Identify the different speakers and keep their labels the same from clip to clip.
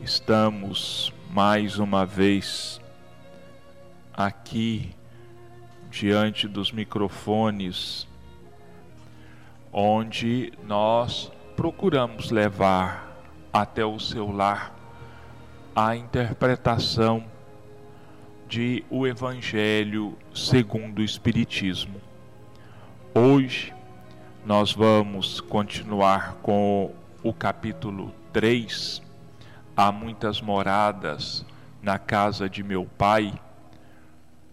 Speaker 1: Estamos mais uma vez aqui diante dos microfones, onde nós procuramos levar até o seu lar a interpretação de o Evangelho segundo o Espiritismo. Hoje nós vamos continuar com o capítulo 3, Há muitas moradas na casa de meu pai,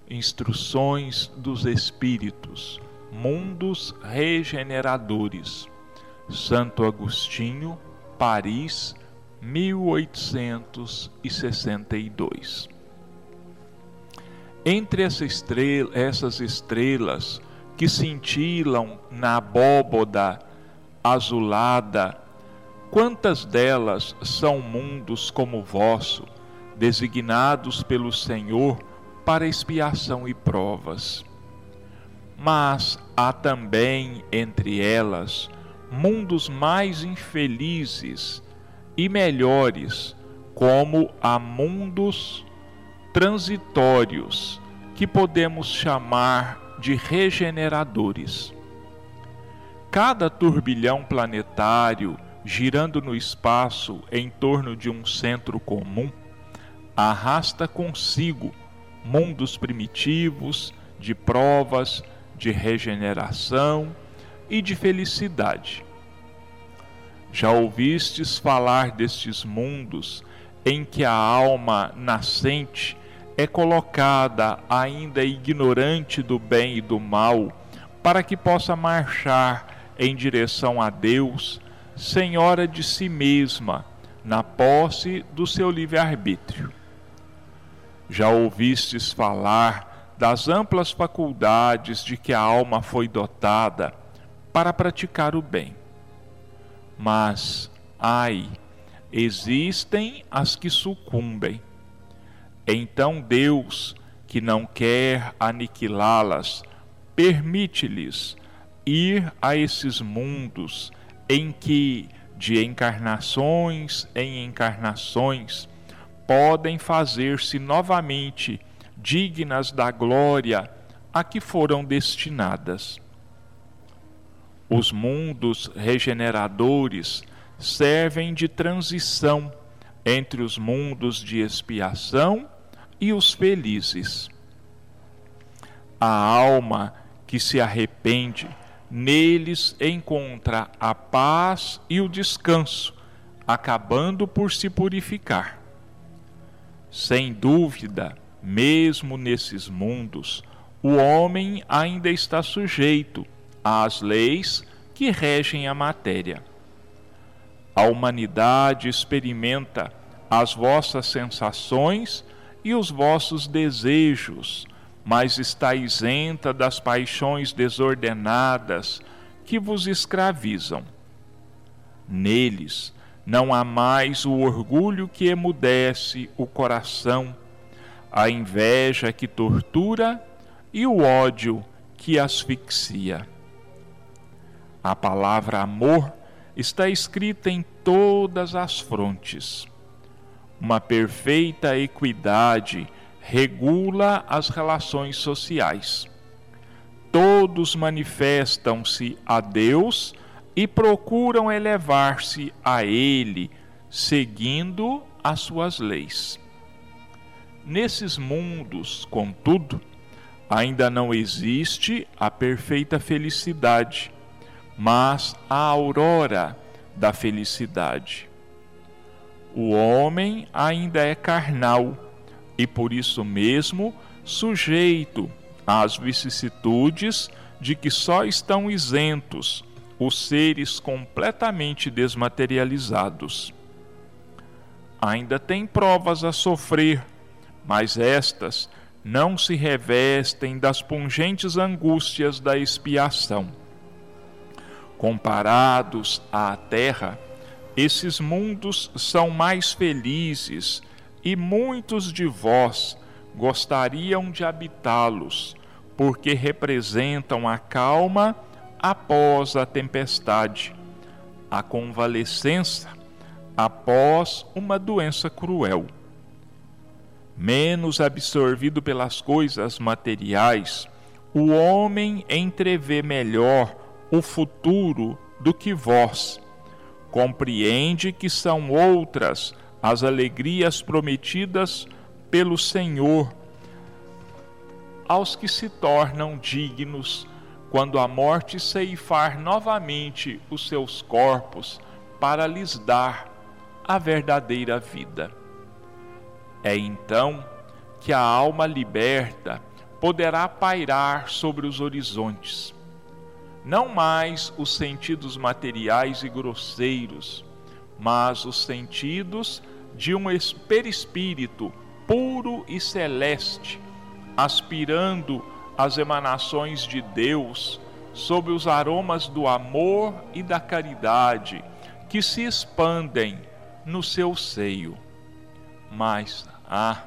Speaker 1: instruções dos Espíritos, mundos regeneradores. Santo Agostinho, Paris, 1862. Entre essa estrela, essas estrelas que cintilam na abóboda azulada, quantas delas são mundos como o vosso, designados pelo Senhor para expiação e provas? Mas há também entre elas mundos mais infelizes e melhores, como há mundos transitórios que podemos chamar de regeneradores. Cada turbilhão planetário girando no espaço em torno de um centro comum arrasta consigo mundos primitivos de provas, de regeneração e de felicidade. Já ouvistes falar destes mundos em que a alma nascente é colocada ainda ignorante do bem e do mal, para que possa marchar em direção a Deus, senhora de si mesma, na posse do seu livre-arbítrio. Já ouvistes falar das amplas faculdades de que a alma foi dotada para praticar o bem. Mas, ai, existem as que sucumbem então Deus, que não quer aniquilá-las, permite-lhes ir a esses mundos em que, de encarnações em encarnações, podem fazer-se novamente dignas da glória a que foram destinadas. Os mundos regeneradores servem de transição entre os mundos de expiação e os felizes. A alma que se arrepende, neles encontra a paz e o descanso, acabando por se purificar. Sem dúvida, mesmo nesses mundos, o homem ainda está sujeito às leis que regem a matéria. A humanidade experimenta as vossas sensações e os vossos desejos, mas está isenta das paixões desordenadas que vos escravizam. Neles não há mais o orgulho que emudece o coração, a inveja que tortura e o ódio que asfixia. A palavra amor está escrita em todas as frontes uma perfeita equidade regula as relações sociais. Todos manifestam-se a Deus e procuram elevar-se a Ele, seguindo as suas leis. Nesses mundos, contudo, ainda não existe a perfeita felicidade, mas a aurora da felicidade o homem ainda é carnal e por isso mesmo sujeito às vicissitudes de que só estão isentos os seres completamente desmaterializados. Ainda tem provas a sofrer, mas estas não se revestem das pungentes angústias da expiação. Comparados à terra, esses mundos são mais felizes e muitos de vós gostariam de habitá-los, porque representam a calma após a tempestade, a convalescença após uma doença cruel. Menos absorvido pelas coisas materiais, o homem entrevê melhor o futuro do que vós. Compreende que são outras as alegrias prometidas pelo Senhor aos que se tornam dignos quando a morte ceifar novamente os seus corpos para lhes dar a verdadeira vida. É então que a alma liberta poderá pairar sobre os horizontes. Não mais os sentidos materiais e grosseiros, mas os sentidos de um perispírito puro e celeste, aspirando as emanações de Deus sob os aromas do amor e da caridade que se expandem no seu seio. Mas, ah,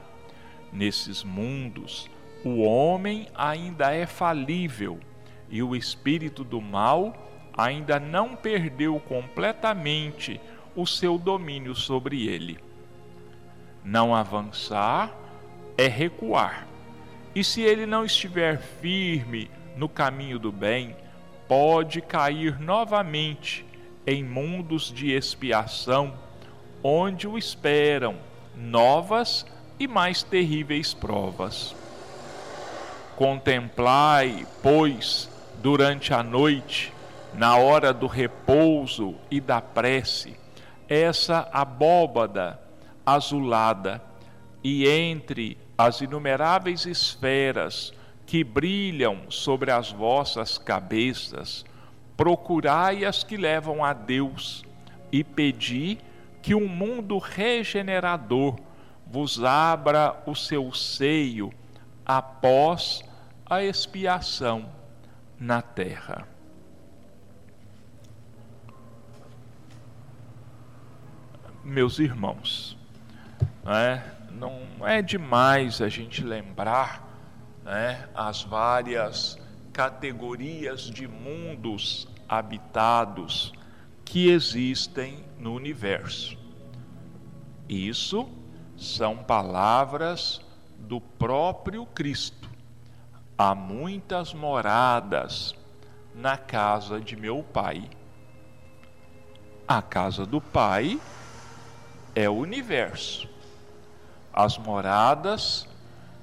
Speaker 1: nesses mundos, o homem ainda é falível e o espírito do mal ainda não perdeu completamente o seu domínio sobre ele. Não avançar é recuar. E se ele não estiver firme no caminho do bem, pode cair novamente em mundos de expiação, onde o esperam novas e mais terríveis provas. Contemplai, pois, durante a noite, na hora do repouso e da prece, essa abóbada azulada, e entre as inumeráveis esferas que brilham sobre as vossas cabeças, procurai as que levam a Deus e pedi que um mundo regenerador vos abra o seu seio após a expiação na terra. Meus irmãos, né? não é demais a gente lembrar né, as várias categorias de mundos habitados que existem no universo. Isso são palavras do próprio Cristo. Há muitas moradas na casa de meu Pai. A casa do Pai é o universo. As moradas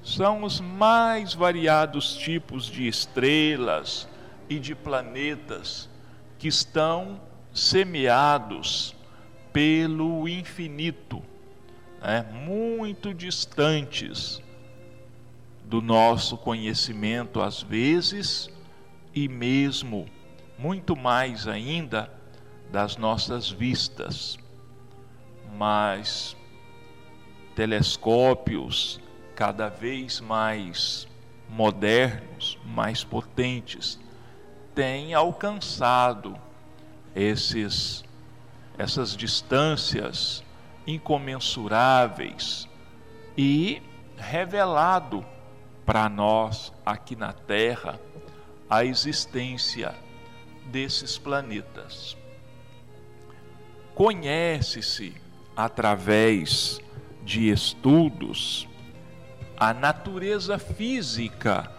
Speaker 1: são os mais variados tipos de estrelas e de planetas que estão semeados pelo infinito, né? muito distantes do nosso conhecimento às vezes e mesmo muito mais ainda das nossas vistas mas telescópios cada vez mais modernos, mais potentes, têm alcançado esses essas distâncias incomensuráveis e revelado para nós aqui na Terra a existência desses planetas. Conhece-se através de estudos, a natureza física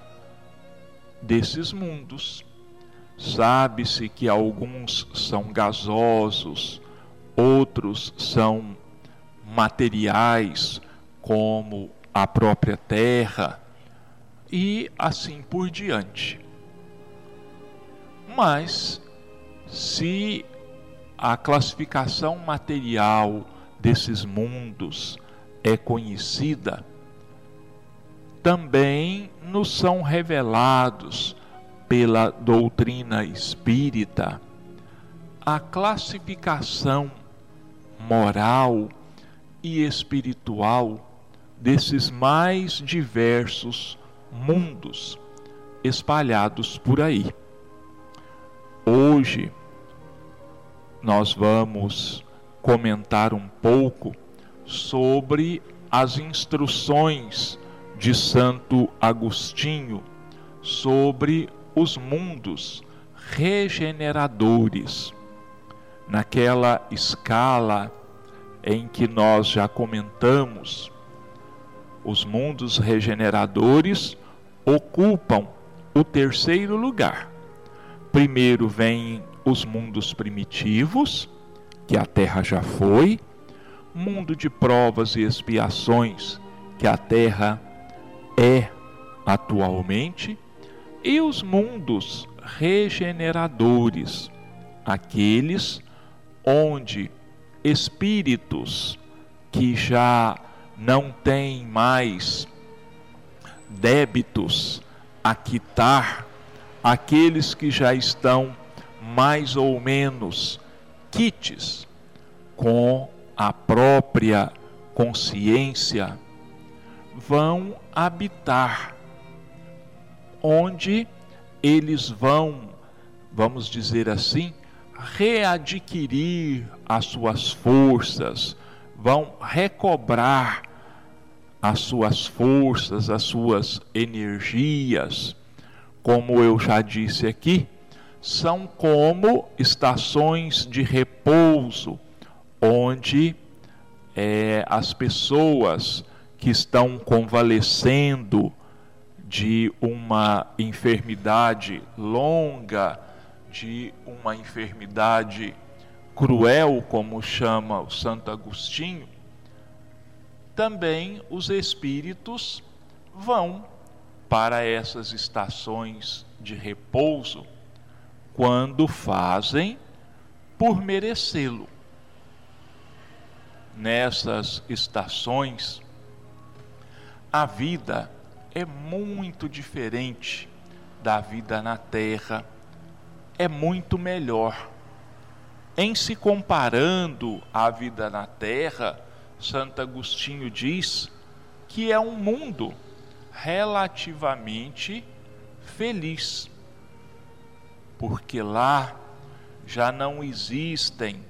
Speaker 1: desses mundos. Sabe-se que alguns são gasosos, outros são materiais, como a própria Terra, e assim por diante. Mas, se a classificação material desses mundos é conhecida, também nos são revelados pela doutrina espírita a classificação moral e espiritual desses mais diversos mundos espalhados por aí. Hoje nós vamos comentar um pouco sobre as instruções de Santo Agostinho sobre os mundos regeneradores, naquela escala em que nós já comentamos, os mundos regeneradores ocupam o terceiro lugar. Primeiro vêm os mundos primitivos, que a Terra já foi, mundo de provas e expiações, que a Terra é atualmente, e os mundos regeneradores, aqueles onde espíritos que já não têm mais débitos a quitar, aqueles que já estão mais ou menos quites com a própria consciência, vão habitar onde eles vão, vamos dizer assim, readquirir as suas forças, vão recobrar as suas forças, as suas energias. Como eu já disse aqui, são como estações de repouso, onde é, as pessoas que estão convalescendo de uma enfermidade longa, de uma enfermidade cruel, como chama o Santo Agostinho, também os espíritos vão para essas estações de repouso quando fazem por merecê-lo. Nessas estações, a vida é muito diferente da vida na terra, é muito melhor. Em se comparando à vida na terra, Santo Agostinho diz que é um mundo relativamente feliz, porque lá já não existem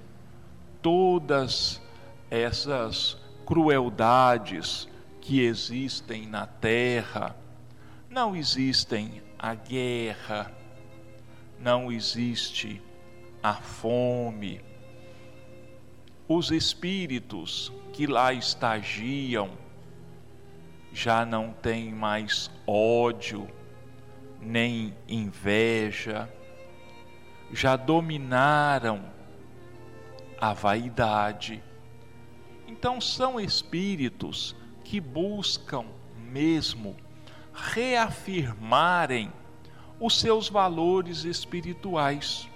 Speaker 1: todas essas crueldades que existem na terra, não existem a guerra, não existe a fome. Os espíritos que lá estagiam já não têm mais ódio, nem inveja, já dominaram a vaidade. Então são espíritos que buscam mesmo reafirmarem os seus valores espirituais,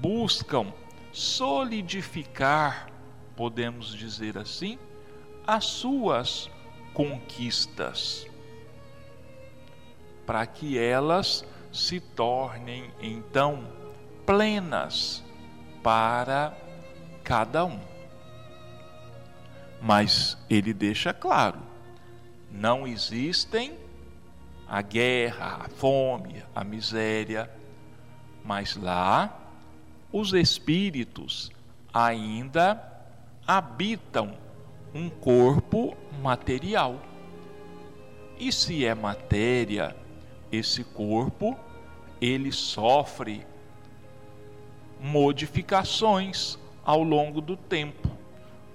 Speaker 1: buscam solidificar, podemos dizer assim, as suas conquistas, para que elas se tornem então plenas para cada um. Mas ele deixa claro: não existem a guerra, a fome, a miséria, mas lá os espíritos ainda habitam um corpo material. E se é matéria, esse corpo ele sofre modificações ao longo do tempo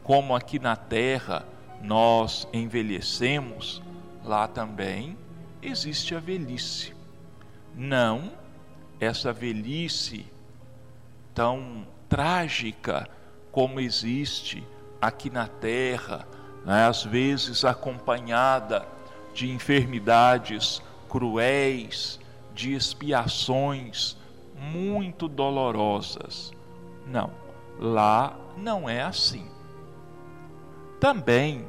Speaker 1: como aqui na terra nós envelhecemos, lá também existe a velhice. Não essa velhice tão trágica como existe aqui na terra, né? às vezes acompanhada de enfermidades cruéis, de expiações muito dolorosas. Não, lá não é assim. Também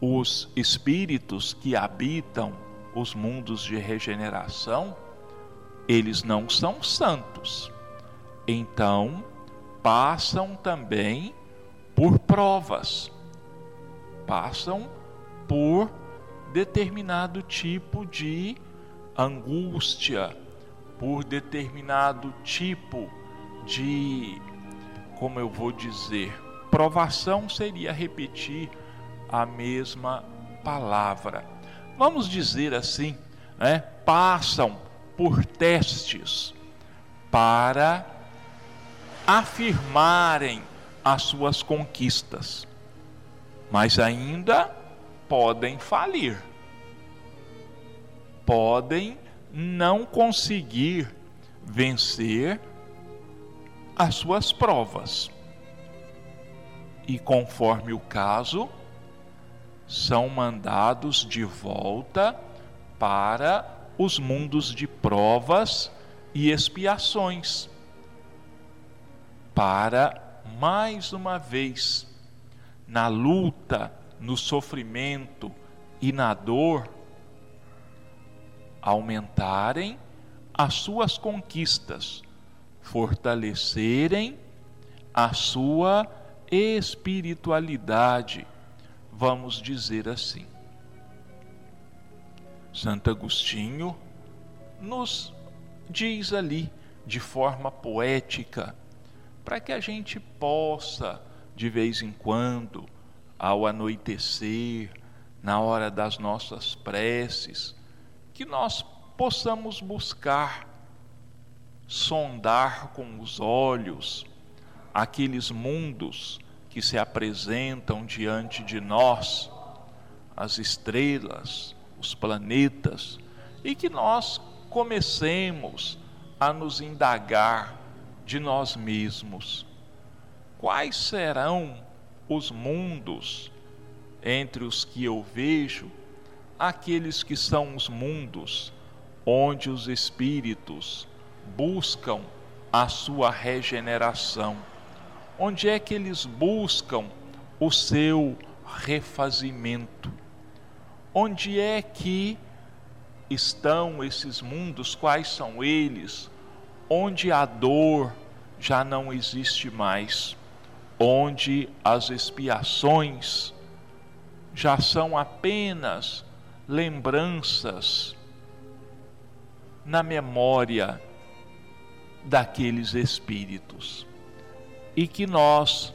Speaker 1: os espíritos que habitam os mundos de regeneração, eles não são santos. Então, passam também por provas, passam por determinado tipo de angústia, por determinado tipo de, como eu vou dizer, Provação seria repetir a mesma palavra. Vamos dizer assim, né? passam por testes para afirmarem as suas conquistas, mas ainda podem falir, podem não conseguir vencer as suas provas. E conforme o caso, são mandados de volta para os mundos de provas e expiações, para mais uma vez, na luta, no sofrimento e na dor, aumentarem as suas conquistas, fortalecerem a sua espiritualidade, vamos dizer assim. Santo Agostinho nos diz ali de forma poética, para que a gente possa, de vez em quando, ao anoitecer, na hora das nossas preces, que nós possamos buscar, sondar com os olhos aqueles mundos que se apresentam diante de nós, as estrelas, os planetas, e que nós comecemos a nos indagar de nós mesmos. Quais serão os mundos entre os que eu vejo, aqueles que são os mundos onde os espíritos buscam a sua regeneração? Onde é que eles buscam o seu refazimento? Onde é que estão esses mundos? Quais são eles? Onde a dor já não existe mais, onde as expiações já são apenas lembranças na memória daqueles espíritos. E que nós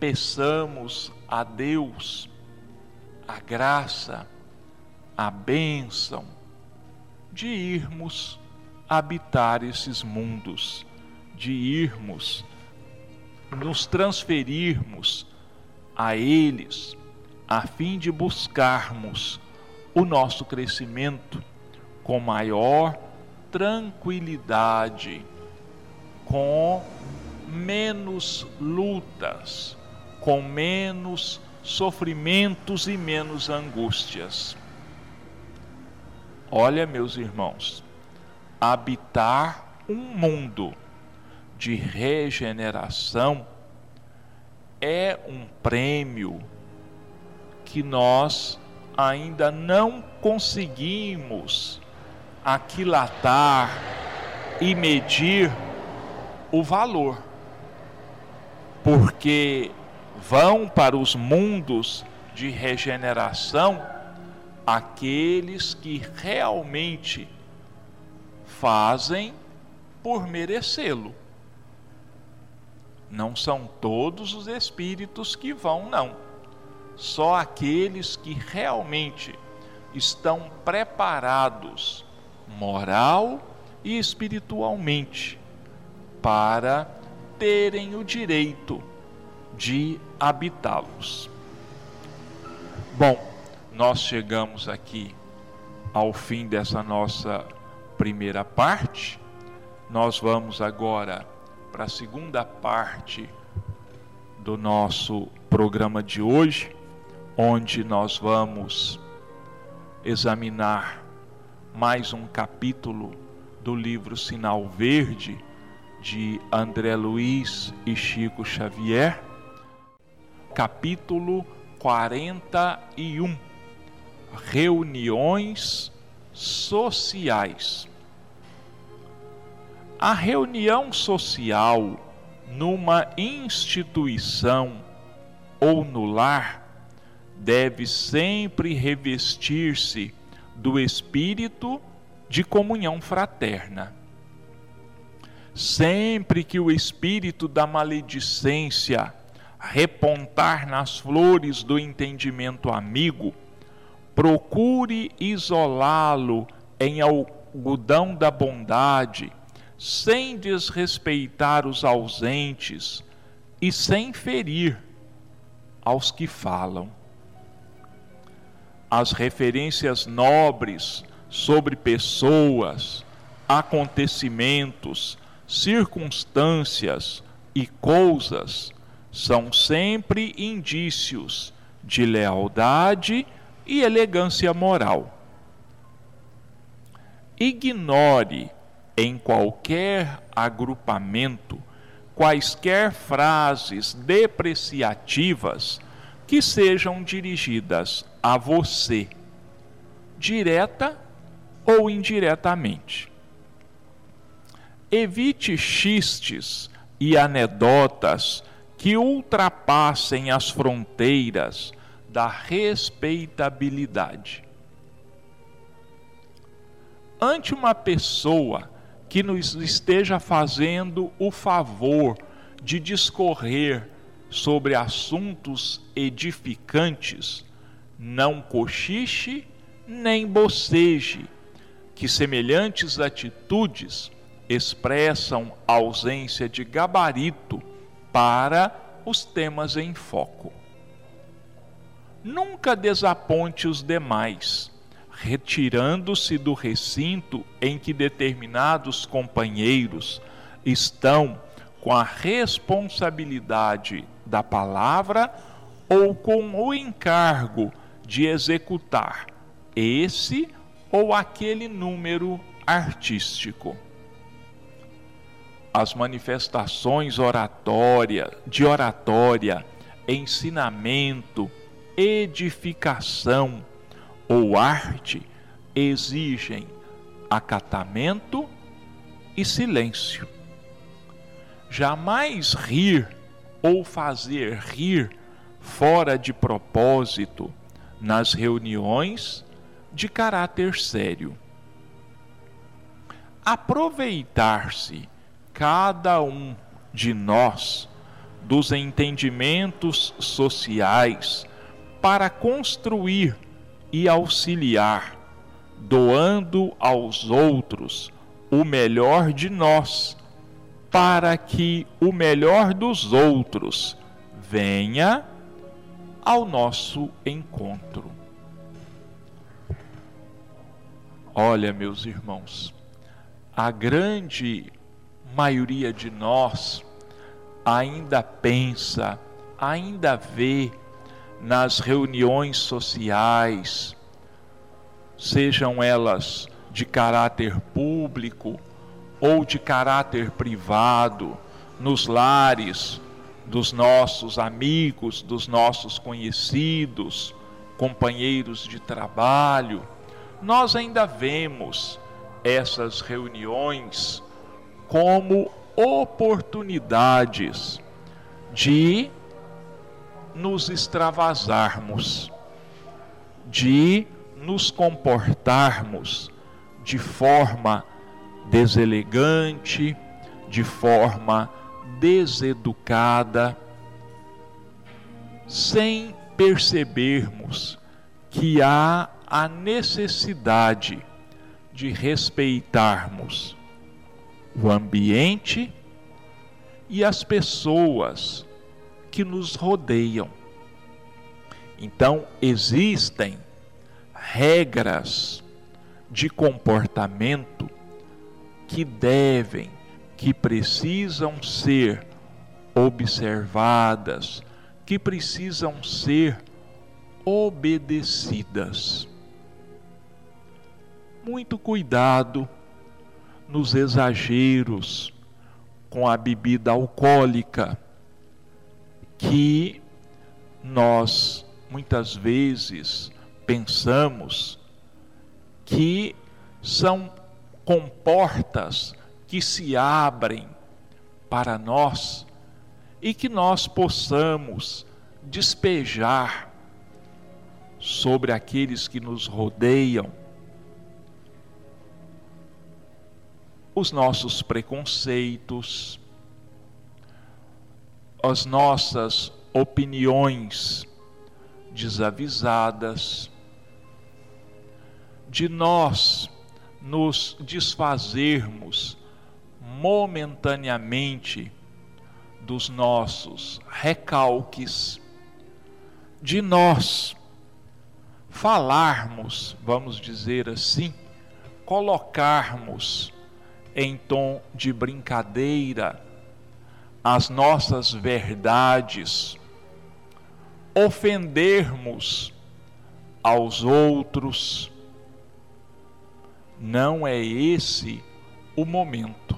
Speaker 1: peçamos a Deus a graça, a bênção de irmos habitar esses mundos, de irmos nos transferirmos a eles, a fim de buscarmos o nosso crescimento com maior tranquilidade, com menos lutas, com menos sofrimentos e menos angústias. Olha, meus irmãos, habitar um mundo de regeneração é um prêmio que nós ainda não conseguimos aquilatar e medir o valor, porque vão para os mundos de regeneração aqueles que realmente fazem por merecê-lo. Não são todos os espíritos que vão, não. Só aqueles que realmente estão preparados, moral e espiritualmente, para terem o direito de habitá-los. Bom, nós chegamos aqui ao fim dessa nossa primeira parte. Nós vamos agora para a segunda parte do nosso programa de hoje, onde nós vamos examinar mais um capítulo do livro Sinal Verde de André Luiz e Chico Xavier, capítulo 41 Reuniões sociais. A reunião social numa instituição ou no lar deve sempre revestir-se do espírito de comunhão fraterna. Sempre que o espírito da maledicência repontar nas flores do entendimento amigo, procure isolá-lo em algodão da bondade sem desrespeitar os ausentes, e sem ferir aos que falam. As referências nobres sobre pessoas, acontecimentos, circunstâncias e coisas são sempre indícios de lealdade e elegância moral. Ignore em qualquer agrupamento quaisquer frases depreciativas que sejam dirigidas a você, direta ou indiretamente. Evite xistes e anedotas que ultrapassem as fronteiras da respeitabilidade. Ante uma pessoa que nos esteja fazendo o favor de discorrer sobre assuntos edificantes, não cochiche nem boceje, que semelhantes atitudes expressam ausência de gabarito para os temas em foco. Nunca desaponte os demais, retirando-se do recinto em que determinados companheiros estão com a responsabilidade da palavra ou com o encargo de executar esse ou aquele número artístico. As manifestações oratória, de oratória, ensinamento, edificação ou arte exigem acatamento e silêncio. Jamais rir ou fazer rir fora de propósito nas reuniões de caráter sério. Aproveitar-se cada um de nós dos entendimentos sociais para construir e auxiliar, doando aos outros o melhor de nós, para que o melhor dos outros venha ao nosso encontro. Olha, meus irmãos, a grande maioria de nós ainda pensa, ainda vê nas reuniões sociais, sejam elas de caráter público ou de caráter privado, nos lares dos nossos amigos, dos nossos conhecidos, companheiros de trabalho, nós ainda vemos essas reuniões como oportunidades de nos extravasarmos, de nos comportarmos de forma deselegante, de forma deseducada, sem percebermos que há a necessidade de respeitarmos o ambiente e as pessoas que nos rodeiam. Então, existem regras de comportamento que devem, que precisam ser observadas, que precisam ser obedecidas. Muito cuidado nos exageros com a bebida alcoólica, que nós muitas vezes pensamos que são comportas que se abrem para nós e que nós possamos despejar sobre aqueles que nos rodeiam os nossos preconceitos, as nossas opiniões desavisadas, de nós nos desfazermos momentaneamente dos nossos recalques, de nós falarmos, vamos dizer assim, colocarmos em tom de brincadeira as nossas verdades, ofendermos aos outros. Não é esse o momento.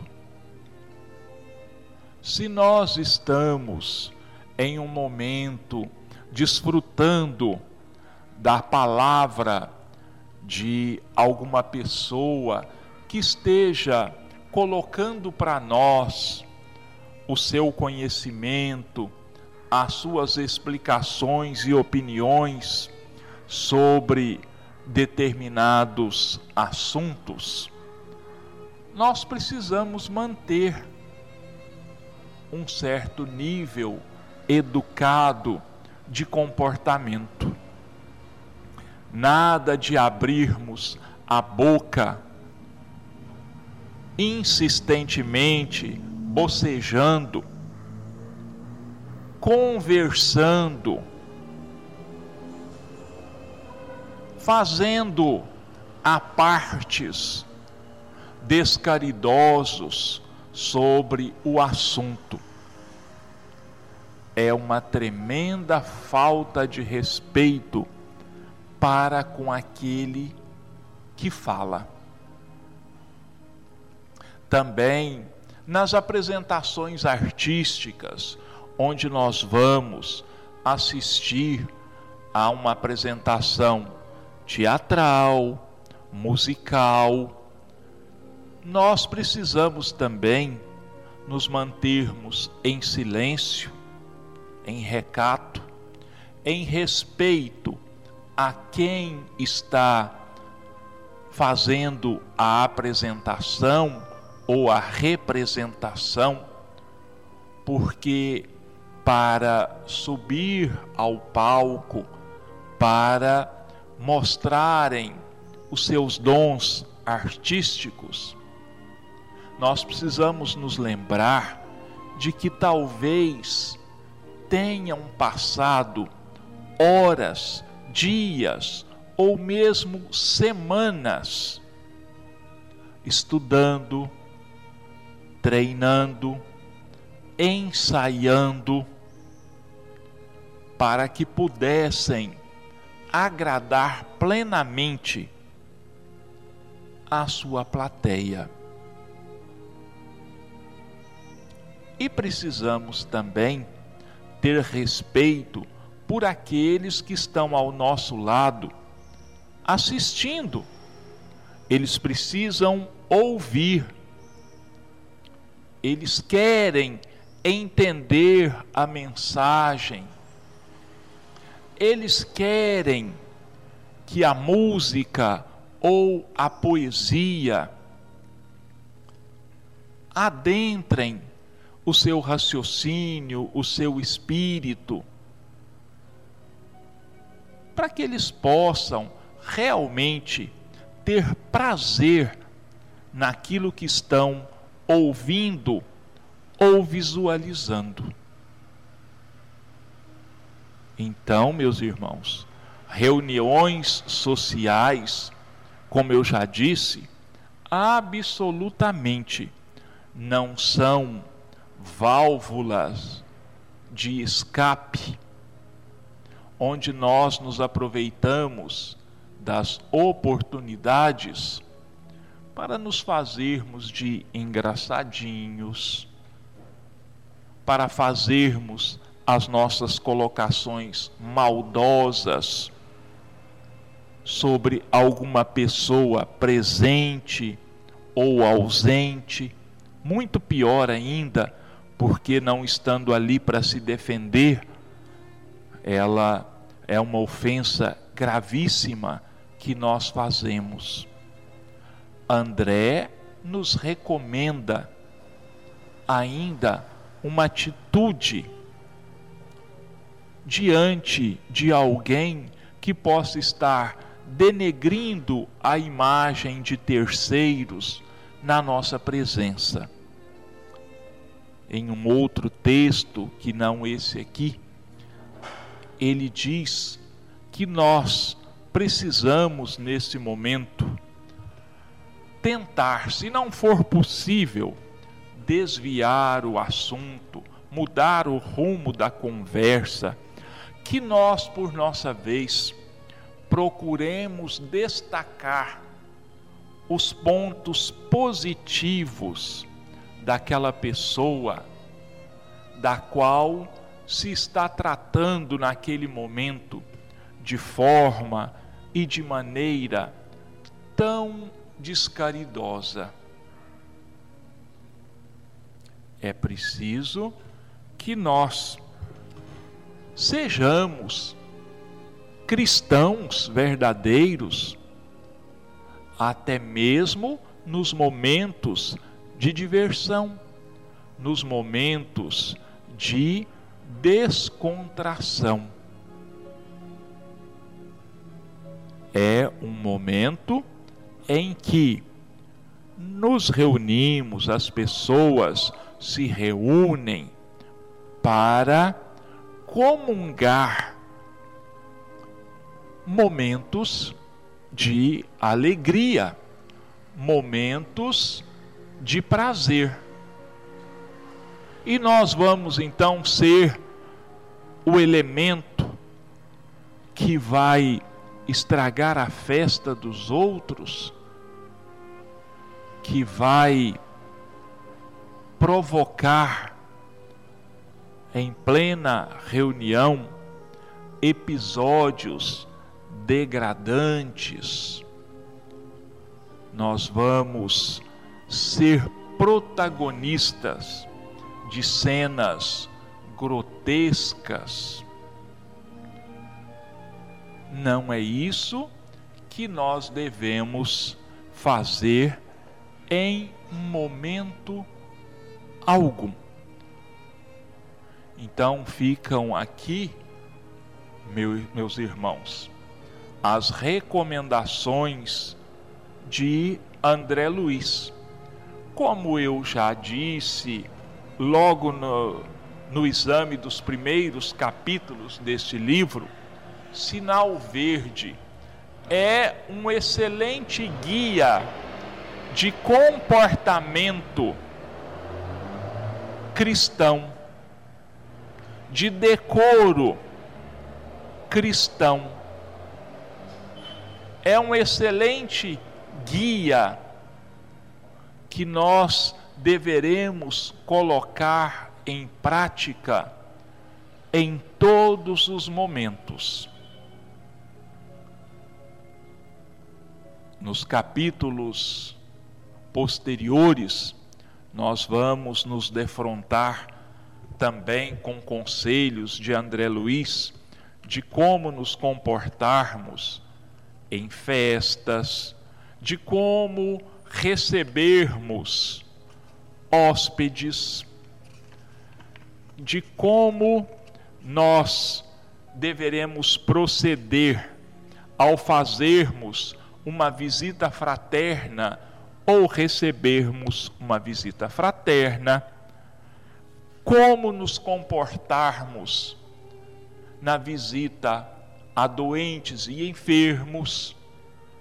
Speaker 1: Se nós estamos em um momento desfrutando da palavra de alguma pessoa que esteja colocando para nós o seu conhecimento, as suas explicações e opiniões sobre determinados assuntos, nós precisamos manter um certo nível educado de comportamento. Nada de abrirmos a boca insistentemente, bocejando, conversando, fazendo a partes descaridosos sobre o assunto. É uma tremenda falta de respeito para com aquele que fala. Também nas apresentações artísticas, onde nós vamos assistir a uma apresentação teatral, musical, nós precisamos também nos mantermos em silêncio, em recato, em respeito a quem está fazendo a apresentação ou a representação, porque para subir ao palco, para mostrarem os seus dons artísticos, nós precisamos nos lembrar de que talvez tenham passado horas, dias ou mesmo semanas estudando, treinando, ensaiando, para que pudessem agradar plenamente a sua plateia. E precisamos também ter respeito por aqueles que estão ao nosso lado assistindo. Eles precisam ouvir eles querem entender a mensagem, eles querem que a música ou a poesia adentrem o seu raciocínio, o seu espírito, para que eles possam realmente ter prazer naquilo que estão ouvindo ou visualizando. Então, meus irmãos, reuniões sociais, como eu já disse, absolutamente não são válvulas de escape, onde nós nos aproveitamos das oportunidades para nos fazermos de engraçadinhos, para fazermos as nossas colocações maldosas sobre alguma pessoa presente ou ausente, muito pior ainda, porque não estando ali para se defender, ela é uma ofensa gravíssima que nós fazemos. André nos recomenda ainda uma atitude diante de alguém que possa estar denegrindo a imagem de terceiros na nossa presença. em um outro texto que não esse aqui, ele diz que nós precisamos nesse momento tentar, se não for possível, desviar o assunto, mudar o rumo da conversa, que nós, por nossa vez, procuremos destacar os pontos positivos daquela pessoa da qual se está tratando naquele momento de forma e de maneira tão descaridosa. É preciso que nós sejamos cristãos verdadeiros, até mesmo nos momentos de diversão, nos momentos de descontração. É um momento em que nos reunimos, as pessoas se reúnem para comungar momentos de alegria, momentos de prazer. E nós vamos então ser o elemento que vai estragar a festa dos outros, que vai provocar em plena reunião episódios degradantes. Nós vamos ser protagonistas de cenas grotescas. Não é isso que nós devemos fazer em momento algum. Então ficam aqui, meu, meus irmãos, as recomendações de André Luiz. Como eu já disse logo no, no exame dos primeiros capítulos deste livro, Sinal Verde é um excelente guia de comportamento cristão, de decoro cristão. É um excelente guia que nós deveremos colocar em prática em todos os momentos. Nos capítulos posteriores, nós vamos nos defrontar também com conselhos de André Luiz de como nos comportarmos em festas, de como recebermos hóspedes, de como nós deveremos proceder ao fazermos uma visita fraterna ou recebermos uma visita fraterna, como nos comportarmos na visita a doentes e enfermos,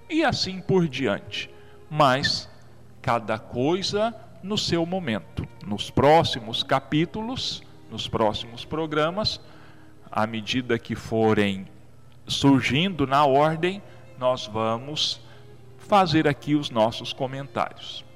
Speaker 1: e assim por diante. Mas cada coisa no seu momento. Nos próximos capítulos, nos próximos programas, à medida que forem surgindo na ordem, nós vamos fazer aqui os nossos comentários.